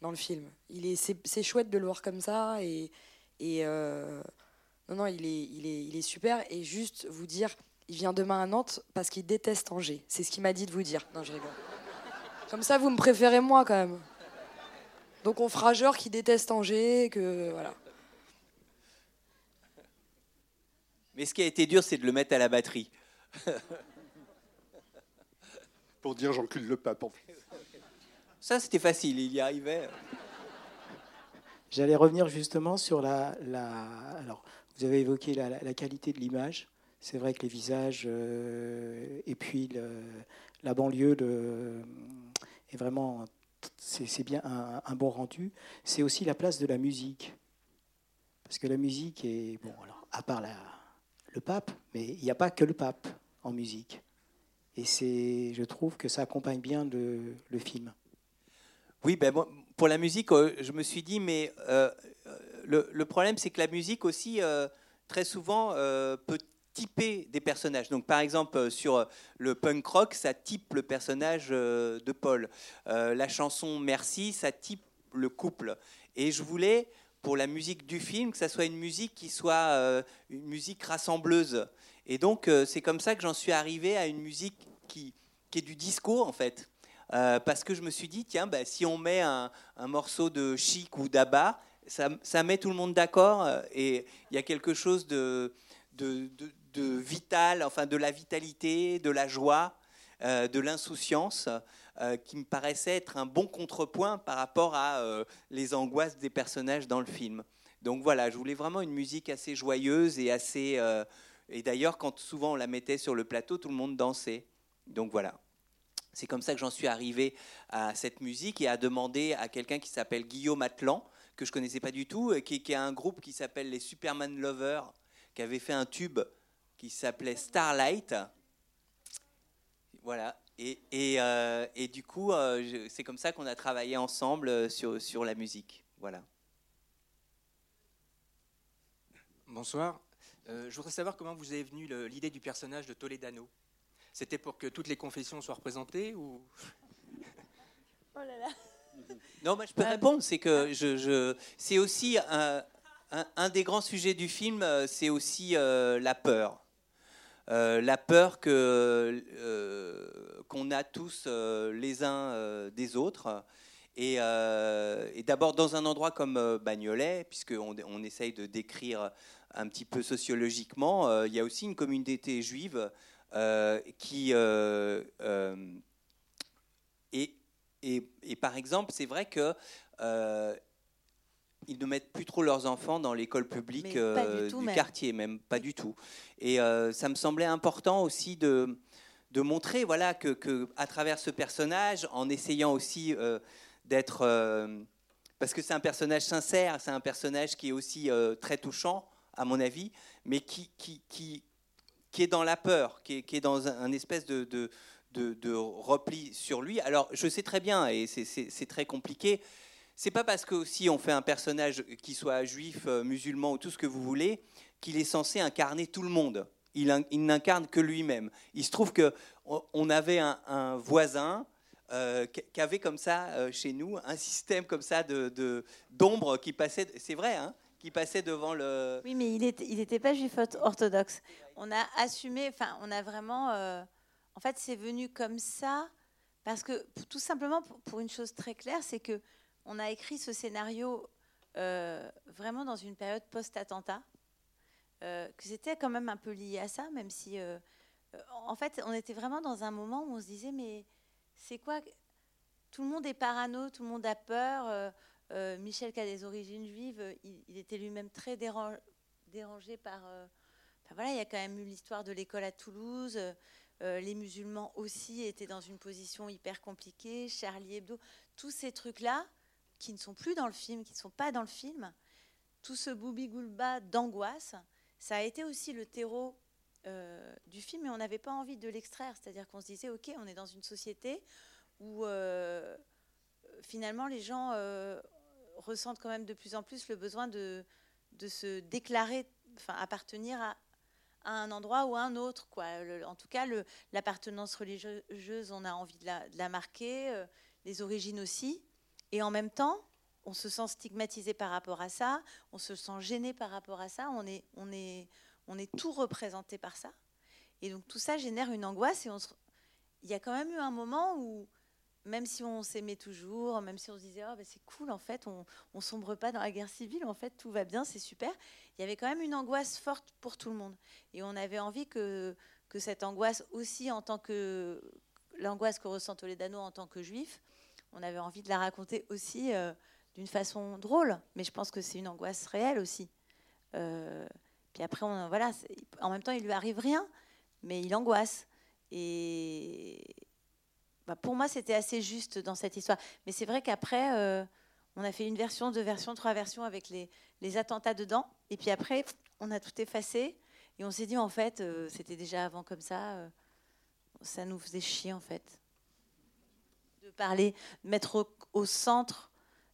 dans le film. Il est, c'est, c'est chouette de le voir comme ça et et euh, non non, il est il est il est super. Et juste vous dire, il vient demain à Nantes parce qu'il déteste Angers. C'est ce qu'il m'a dit de vous dire. Non, je rigole. Comme ça, vous me préférez moi quand même. Donc on fera genre qui déteste Angers, que voilà. Mais ce qui a été dur, c'est de le mettre à la batterie. Pour dire j'encule le pape. En fait. Ça, c'était facile, il y arrivait. J'allais revenir justement sur la, la, Alors, vous avez évoqué la, la qualité de l'image. C'est vrai que les visages euh, et puis le, la banlieue le, est vraiment. C'est bien un, bon rendu. C'est aussi la place de la musique. Parce que la musique est. Bon, alors, à part la, le pape, mais il n'y a pas que le pape en musique. Et c'est, je trouve que ça accompagne bien le, le film. Oui, ben pour la musique, euh, je me suis dit, mais euh, le, le, problème, c'est que la musique aussi, euh, très souvent, euh, peut typer des personnages. Donc, par exemple, sur le punk rock, ça type le personnage euh, de Paul. la chanson Merci, ça type le couple. Et je voulais, pour la musique du film, que ça soit une musique qui soit une musique rassembleuse. Et donc, c'est comme ça que j'en suis arrivé à une musique qui, est du discours, en fait. Euh, parce que je me suis dit, tiens, bah, si on met un, morceau de chic ou d'abba, ça, met tout le monde d'accord et il y a quelque chose de, de, vital, enfin de la vitalité, de la joie, euh, de l'insouciance, euh, qui me paraissait être un bon contrepoint par rapport à euh, les angoisses des personnages dans le film. Donc voilà, je voulais vraiment une musique assez joyeuse et assez. Et d'ailleurs, quand souvent on la mettait sur le plateau, tout le monde dansait. Donc voilà. C'est comme ça que j'en suis arrivé à cette musique et à demander à quelqu'un qui s'appelle Guillaume Atlan, que je connaissais pas du tout, qui, qui a un groupe qui s'appelle les Superman Lovers, qui avait fait un tube qui s'appelait Starlight. Voilà. Et, et, euh, et du coup, euh, c'est comme ça qu'on a travaillé ensemble sur, sur la musique. Voilà. Bonsoir. Euh, je voudrais savoir comment vous avez venu l'idée du personnage de Toledano. C'était pour que toutes les confessions soient représentées ou? Oh là là. Non, moi je peux répondre. C'est que je, je c'est aussi un, un, un, des grands sujets du film, c'est aussi euh, la peur. Euh, la peur que euh, qu'on a tous euh, les uns des autres. Et, d'abord dans un endroit comme Bagnolet, puisqu'on on essaye de décrire un petit peu sociologiquement, il y a aussi une communauté juive qui et, et, et, par exemple, c'est vrai que ils ne mettent plus trop leurs enfants dans l'école publique du, tout, du même. quartier, même pas du tout. Et ça me semblait important aussi de de montrer voilà que, que, à travers ce personnage, en essayant aussi d'être parce que c'est un personnage sincère, c'est un personnage qui est aussi très touchant à mon avis, mais qui, qui, qui, qui est dans la peur, qui est, qui est dans un, un espèce de, de, de, de, repli sur lui. Alors, je sais très bien, et c'est très compliqué, c'est pas parce que si on fait un personnage qui soit juif, euh, musulman ou tout ce que vous voulez, qu'il est censé incarner tout le monde. Il, il n'incarne que lui-même. Il se trouve que on avait un, voisin euh, qui avait comme ça euh, chez nous un système comme ça de d'ombre qui passait. C'est vrai, hein qui passait devant le. Oui, mais il n'était il était pas juif orthodoxe. On a assumé, enfin, on a vraiment. Euh, en fait, c'est venu comme ça parce que tout simplement pour une chose très claire, c'est que on a écrit ce scénario euh, vraiment dans une période post-attentat, euh, que c'était quand même un peu lié à ça, même si, euh, en fait, on était vraiment dans un moment où on se disait mais c'est quoi Tout le monde est parano, tout le monde a peur. Michel, qui a des origines juives, il, était lui-même très dérangé par. Enfin, voilà, il y a quand même eu l'histoire de l'école à Toulouse. Les musulmans aussi étaient dans une position hyper compliquée. Charlie Hebdo, tous ces trucs-là, qui ne sont plus dans le film, qui ne sont pas dans le film, tout ce boubi-goulba d'angoisse, ça a été aussi le terreau euh, du film, mais on n'avait pas envie de l'extraire. C'est-à-dire qu'on se disait, OK, on est dans une société où euh, finalement les gens euh, ressentent quand même de plus en plus le besoin de, se déclarer, enfin appartenir à, un endroit ou à un autre. En tout cas, l'appartenance religieuse, on a envie de la, marquer, les origines aussi. Et en même temps, on se sent stigmatisé par rapport à ça, on se sent gêné par rapport à ça, on est, tout représenté par ça. Et donc tout ça génère une angoisse. Et il y a quand même eu un moment où, même si on s'aimait toujours, même si on se disait oh, bah, c'est cool, en fait, on, on sombre pas dans la guerre civile, en fait, tout va bien, c'est super. Il y avait quand même une angoisse forte pour tout le monde. Et on avait envie que, que cette angoisse aussi, en tant que l'angoisse que ressent Toledano en tant que juif, on avait envie de la raconter aussi euh, d'une façon drôle. Mais je pense que c'est une angoisse réelle aussi. Euh, puis après, on, voilà, en même temps, il lui arrive rien, mais il angoisse. Et bah, pour moi, c'était assez juste dans cette histoire. Mais c'est vrai qu'après, euh, on a fait une version, deux versions, trois versions avec les, attentats dedans. Et puis après, on a tout effacé. Et on s'est dit, en fait, c'était déjà avant comme ça. ça nous faisait chier, en fait parler, mettre au, centre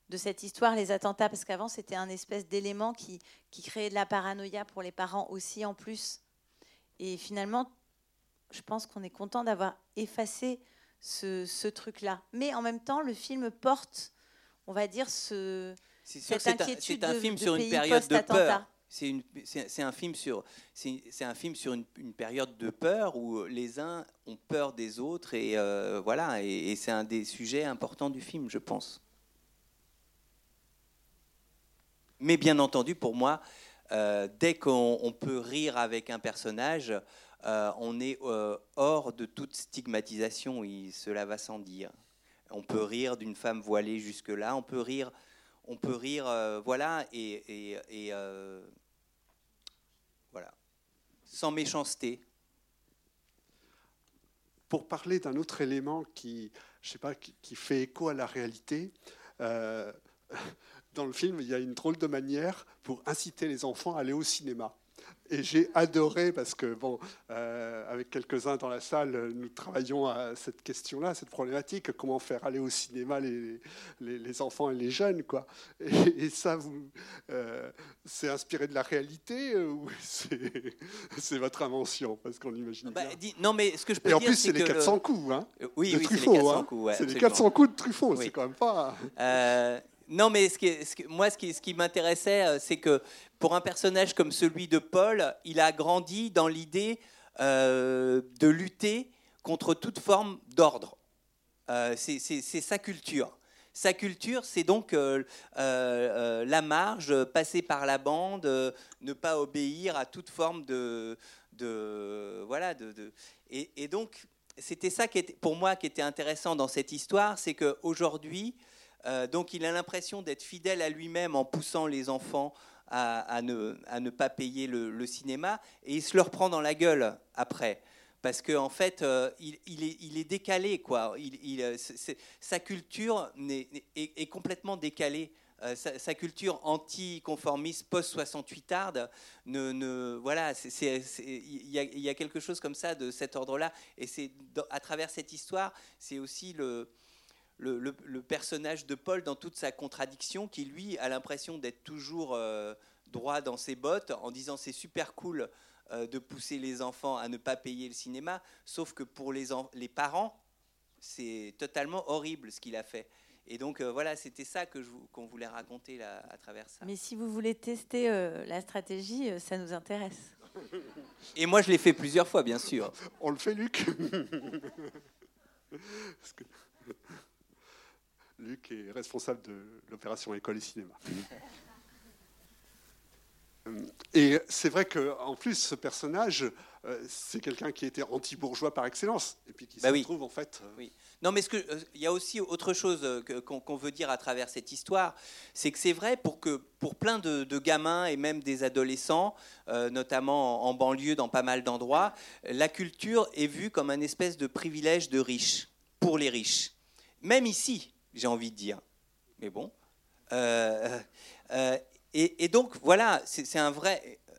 de cette histoire les attentats, parce qu'avant c'était un espèce d'élément qui, qui créait de la paranoïa pour les parents aussi en plus. Et finalement, je pense qu'on est content d'avoir effacé ce, ce truc-là. Mais en même temps, le film porte, on va dire, ce, cette inquiétude un, un film sur une période de peur c'est un film sur, une, période de peur où les uns ont peur des autres et euh, voilà, et, c'est un des sujets importants du film, je pense. Mais bien entendu, pour moi, euh, dès qu'on peut rire avec un personnage, euh, on est hors de toute stigmatisation, cela va sans dire. On peut rire d'une femme voilée jusque-là, on peut rire on peut rire, voilà, et, sans méchanceté. Pour parler d'un autre élément qui, fait écho à la réalité, euh, dans le film, il y a une drôle de manière pour inciter les enfants à aller au cinéma. Et j'ai adoré parce que, bon, euh, avec quelques-uns dans la salle, nous travaillons à cette question-là, cette problématique, comment faire aller au cinéma les, les, enfants et les jeunes, quoi. Et, ça, vous, euh, c'est inspiré de la réalité ou c'est votre invention? Parce qu'on imagine bah, non, mais ce que je peux et en plus, c'est les 400 coups, hein, oui, de oui, Truffaut. C'est les 400 coups, c'est les 400 coups de Truffaut, c'est quand même pas... Euh, non, mais ce qui, moi, ce qui, m'intéressait, euh, c'est que pour un personnage comme celui de Paul, il a grandi dans l'idée euh, de lutter contre toute forme d'ordre. Euh, c'est sa culture. Sa culture, c'est donc la marge, passer par la bande, ne pas obéir à toute forme de, voilà, Et, donc c'était ça qui était pour moi qui était intéressant dans cette histoire, c'est qu'aujourd'hui euh, donc il a l'impression d'être fidèle à lui-même en poussant les enfants à, ne, pas payer le, cinéma, et il se le reprend dans la gueule après. Parce qu'en en fait, euh, il, est, décalé, quoi. Euh, sa culture est, complètement décalée. sa, culture anti-conformiste post-68 tarde, ne, voilà, il y, a quelque chose comme ça de cet ordre-là. Et c'est à travers cette histoire, c'est aussi le, le, personnage de Paul dans toute sa contradiction, qui lui a l'impression d'être toujours euh, droit dans ses bottes, en disant c'est super cool euh, de pousser les enfants à ne pas payer le cinéma, sauf que pour les, les parents, c'est totalement horrible ce qu'il a fait. Et donc euh, voilà, c'était ça que qu'on voulait raconter là, à travers ça. Mais si vous voulez tester la stratégie, ça nous intéresse. Et moi, je l'ai fait plusieurs fois, bien sûr. On le fait, Luc? Luc est responsable de l'opération École et Cinéma. Et c'est vrai qu'en plus, ce personnage, euh, c'est quelqu'un qui était anti-bourgeois par excellence, et puis qui bah se trouve en fait. Euh, oui. Non, mais euh, il y a aussi autre chose qu'on veut dire à travers cette histoire, c'est que c'est vrai pour que pour plein de, gamins et même des adolescents, notamment en, banlieue, dans pas mal d'endroits, la culture est vue comme un espèce de privilège de riches pour les riches. Même ici, j'ai envie de dire. Mais bon. Euh, euh, et, donc, voilà, c'est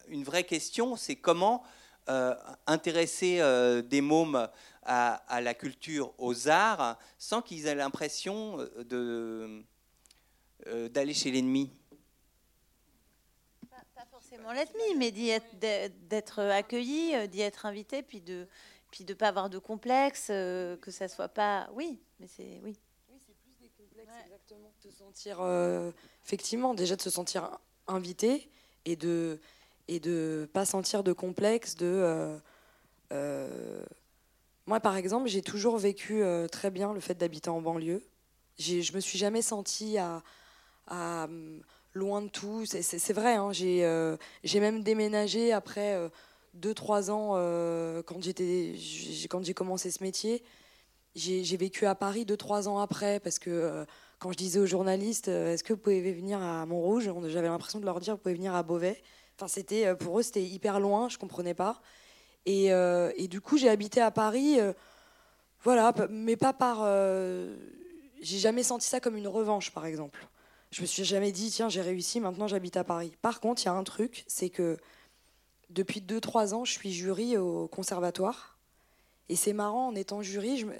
une vraie question, c'est comment euh, intéresser des mômes à, la culture, aux arts, sans qu'ils aient l'impression d'aller chez l'ennemi. Pas forcément l'ennemi, mais d'être accueilli, d'y être invité, puis de puis de pas avoir de complexe, que ça soit pas. Oui, mais c'est oui exactement. Se sentir, euh, effectivement, déjà de se sentir invité et de et de pas sentir de complexe de euh, Euh, moi, par exemple, j'ai toujours vécu très bien le fait d'habiter en banlieue. Je me suis jamais sentie à, hum, loin de tout. C'est- vrai, hein, j'ai même déménagé après 2-3 ans euh, j'ai quand j'ai commencé ce métier. J'ai vécu à Paris 2-3 ans après parce que euh, quand je disais aux journalistes euh, est-ce que vous pouvez venir à Montrouge, on- j'avais l'impression de leur dire vous pouvez venir à Beauvais. Enfin, c'était euh, pour eux c'était hyper loin, je comprenais pas. Et, du coup j'ai habité à Paris, voilà, mais pas par. j'ai jamais senti ça comme une revanche par exemple. Je me suis jamais dit tiens j'ai réussi, maintenant j'habite à Paris. Par contre il y a un truc, c'est que depuis 2-3 ans je suis jury au conservatoire. Et c'est marrant, en étant jury, je, me-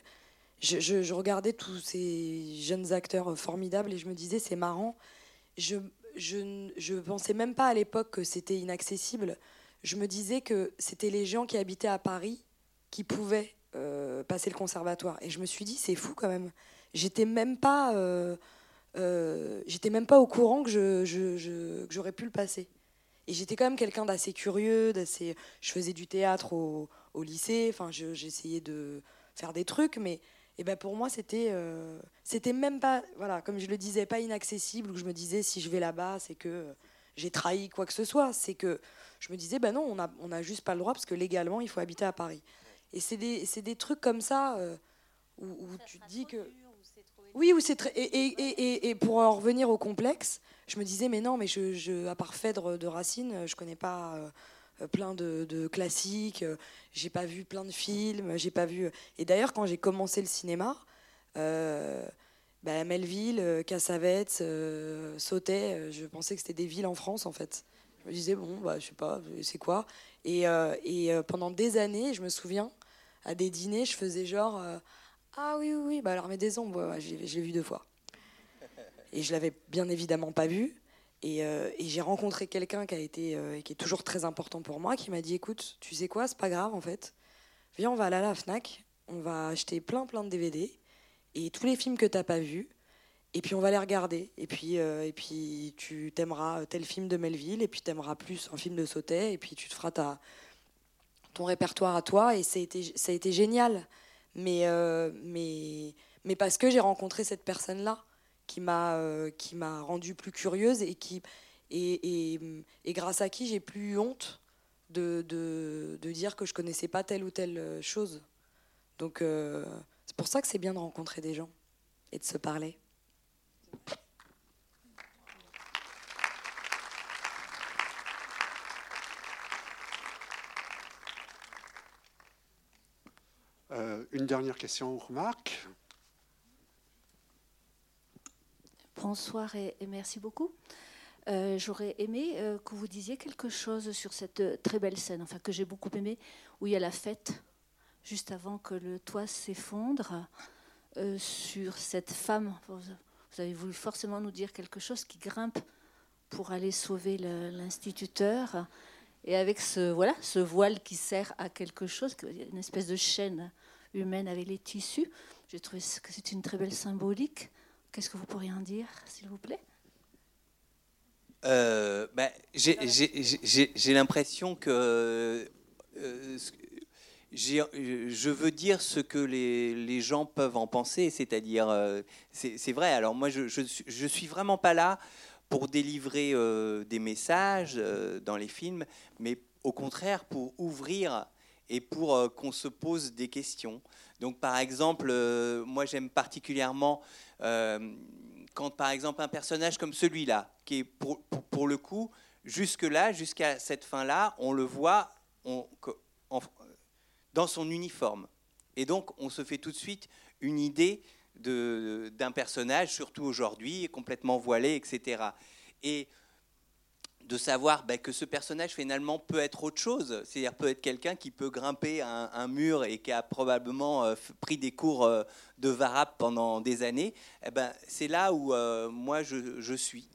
je, regardais tous ces jeunes acteurs formidables et je me disais, c'est marrant. Je je pensais même pas à l'époque que c'était inaccessible. Je me disais que c'était les gens qui habitaient à Paris qui pouvaient euh, passer le conservatoire. Et je me suis dit, c'est fou quand même. J'étais même pas, euh, euh, j'étais même pas au courant que je- que j'aurais pu le passer. Et j'étais quand même quelqu'un d'assez curieux, d'assez. Je faisais du théâtre au, au lycée. Enfin, je- j'essayais de faire des trucs, mais et ben pour moi c'était euh, c'était même pas voilà comme je le disais pas inaccessible où je me disais si je vais là-bas c'est que euh, j'ai trahi quoi que ce soit c'est que je me disais ben non on a on a juste pas le droit parce que légalement il faut habiter à Paris et c'est des c'est des trucs comme ça euh, où, où tu te dis que oui, ou c'est très. Et, et, et, et- et pour en revenir au complexe, je me disais, mais non, mais je, je, à part Phèdre de Racine, je connais pas euh, plein de, classiques, euh, j'ai pas vu plein de films, j'ai pas vu. Et d'ailleurs, quand j'ai commencé le cinéma, euh, bah, Melville, euh, Cassavetes, euh, Sautet, euh, je pensais que c'était des villes en France en fait. Je me disais, bon, bah, je sais pas, c'est quoi? Et, euh, euh, pendant des années, je me souviens, à des dîners, je faisais genre. euh, ah oui, oui, oui, bah mais des ombres, ouais, je l'ai vu deux fois. Et je l'avais bien évidemment pas vu. Et, euh, et j'ai rencontré quelqu'un qui a été, euh, qui est toujours très important pour moi, qui m'a dit, écoute, tu sais quoi, c'est pas grave en fait. Viens, on va aller à la Fnac, on va acheter plein plein de DVD et tous les films que t'as pas vus. Et puis on va les regarder. Et puis, euh, et puis tu t'aimeras tel film de Melville, et puis t'aimeras plus un film de Sautet, et puis tu te feras ton répertoire à toi. Et ça a été, ça a été génial. Mais, mais, mais parce que j'ai rencontré cette personne-là qui m'a euh, qui rendue plus curieuse et, qui, et, et, grâce à qui j'ai plus honte de, de, de dire que je connaissais pas telle ou telle euh, chose. Donc euh, c'est pour ça que c'est bien de rencontrer des gens et de se parler. Une dernière question ou remarque? Bonsoir et, merci beaucoup. Euh, J'aurais aimé euh, que vous disiez quelque chose sur cette euh, très belle scène, enfin que j'ai beaucoup aimé, où il y a la fête juste avant que le toit s'effondre sur cette femme. Vous, avez voulu forcément nous dire quelque chose qui grimpe pour aller sauver l'instituteur, et avec ce voilà ce voile qui sert à quelque chose, une espèce de chaîne humaine avec les tissus. J'ai trouvé que c'est une très belle symbolique. Qu'est-ce que vous pourriez en dire, s'il vous plaît? Euh, ben, j'ai- l'impression que euh, je veux dire ce que les, gens peuvent en penser, c'est-à-dire, euh, c'est vrai. Alors moi, je, je, suis- vraiment pas là pour délivrer des messages dans les films, mais au contraire pour ouvrir et pour euh, qu'on se pose des questions. Donc par exemple, euh, moi j'aime particulièrement euh, quand par exemple un personnage comme celui-là, qui est pour, le coup, jusque-là, jusqu'à cette fin-là, on le voit dans son uniforme. Et donc on se fait tout de suite une idée d'un personnage, surtout aujourd'hui, complètement voilé, etc. Et de savoir ben, que ce personnage finalement peut être autre chose, c'est-à-dire peut être quelqu'un qui peut grimper un, mur et qui a probablement euh, pris des cours euh, de varap pendant des années, eh ben, c'est là où euh, moi je, je suis.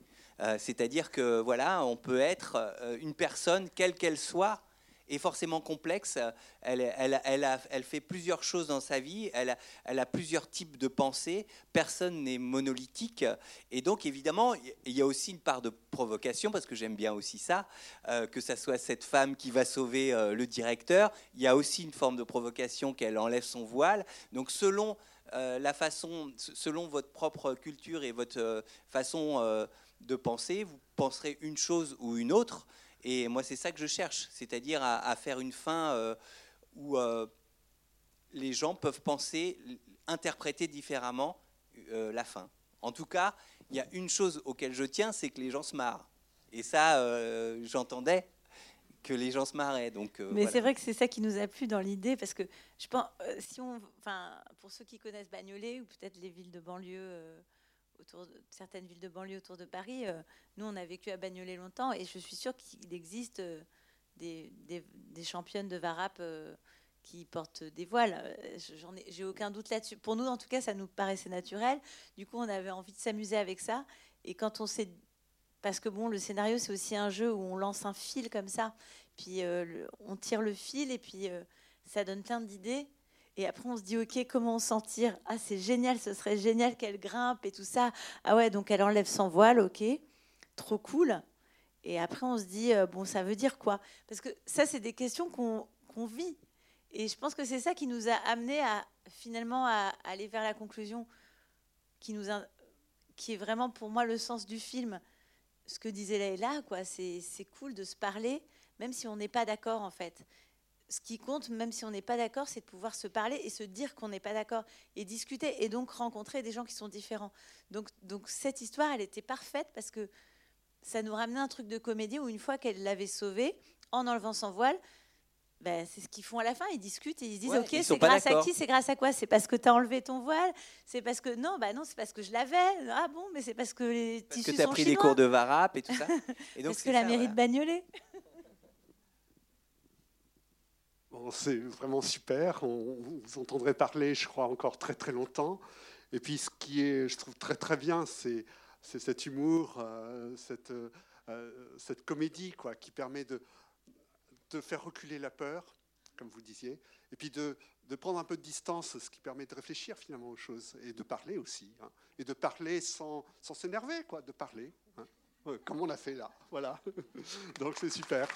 C'est-à-dire que voilà, on peut être une personne quelle qu'elle soit est forcément complexe. Elle, fait plusieurs choses dans sa vie. Elle a, elle a plusieurs types de pensées. Personne n'est monolithique. Et donc, évidemment, il y a aussi une part de provocation, parce que j'aime bien aussi ça, euh, que ça soit cette femme qui va sauver euh, le directeur. Il y a aussi une forme de provocation qu'elle enlève son voile. Donc, selon euh, la façon, selon votre propre culture et votre façon de penser, vous penserez une chose ou une autre. Et moi, c'est ça que je cherche, c'est-à-dire à, faire une fin euh, où euh, les gens peuvent penser, interpréter différemment euh, la fin. En tout cas, il y a une chose auquel je tiens, c'est que les gens se marrent. Et ça, j'entendais que les gens se marraient. Donc, Mais c'est vrai que c'est ça qui nous a plu dans l'idée, parce que je pense, si on, enfin, pour ceux qui connaissent Bagnolet ou peut-être les villes de banlieue autour de certaines villes de banlieue autour de Paris. Euh, nous, on a vécu à Bagnolet longtemps et je suis sûre qu'il existe euh, des, des, championnes de varap euh, qui portent des voiles. J'en ai, j'ai aucun doute là-dessus. Pour nous, en tout cas, ça nous paraissait naturel. Du coup, on avait envie de s'amuser avec ça. Et quand on s'est parce que bon, le scénario, c'est aussi un jeu où on lance un fil comme ça, puis on tire le fil et puis ça donne plein d'idées. Et après, on se dit, OK, comment s'en tire Ah, c'est génial, ce serait génial qu'elle grimpe et tout ça. Ah ouais, donc elle enlève son voile, OK, trop cool. Et après, on se dit, euh, bon, ça veut dire quoi? Parce que ça, c'est des questions qu'on vit. Et je pense que c'est ça qui nous a amené à finalement à, aller vers la conclusion qui, nous qui est vraiment pour moi le sens du film. Ce que disait Leïla, quoi, c'est cool de se parler, même si on n'est pas d'accord en fait ce qui compte, même si on n'est pas d'accord, c'est de pouvoir se parler et se dire qu'on n'est pas d'accord et discuter et donc rencontrer des gens qui sont différents. Donc, donc cette histoire, elle était parfaite parce que ça nous ramenait un truc de comédie où une fois qu'elle l'avait sauvé, en enlevant son voile, ben, c'est ce qu'ils font à la fin, ils discutent et ils se disent Ok, c'est grâce à qui? C'est grâce à quoi? C'est parce que tu as enlevé ton voile? C'est parce que. Non, bah non, c'est parce que je l'avais. Ah bon, mais c'est parce que les parce que tu as pris des cours de Varap et tout ça. Et donc, parce que la mairie de Bagnolet. C'est vraiment super. On, vous entendrez parler, je crois, encore très très longtemps. Et puis, ce qui est, je trouve très très bien, c'est cet humour, euh, cette, euh, cette comédie, quoi, qui permet de, de faire reculer la peur, comme vous disiez, et puis de, de, prendre un peu de distance, ce qui permet de réfléchir finalement aux choses et de parler aussi, hein. et de parler sans s'énerver, quoi, de parler. Hein. comme on a fait là, voilà. Donc c'est super.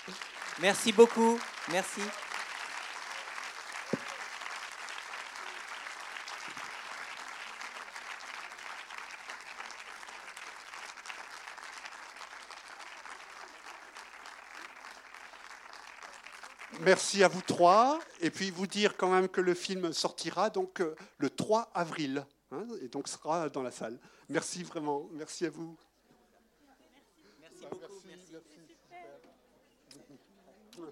Merci beaucoup, merci. Merci à vous trois. Et puis vous dire quand même que le film sortira donc euh, le 3 avril. Hein, et donc sera dans la salle. Merci vraiment. Merci à vous.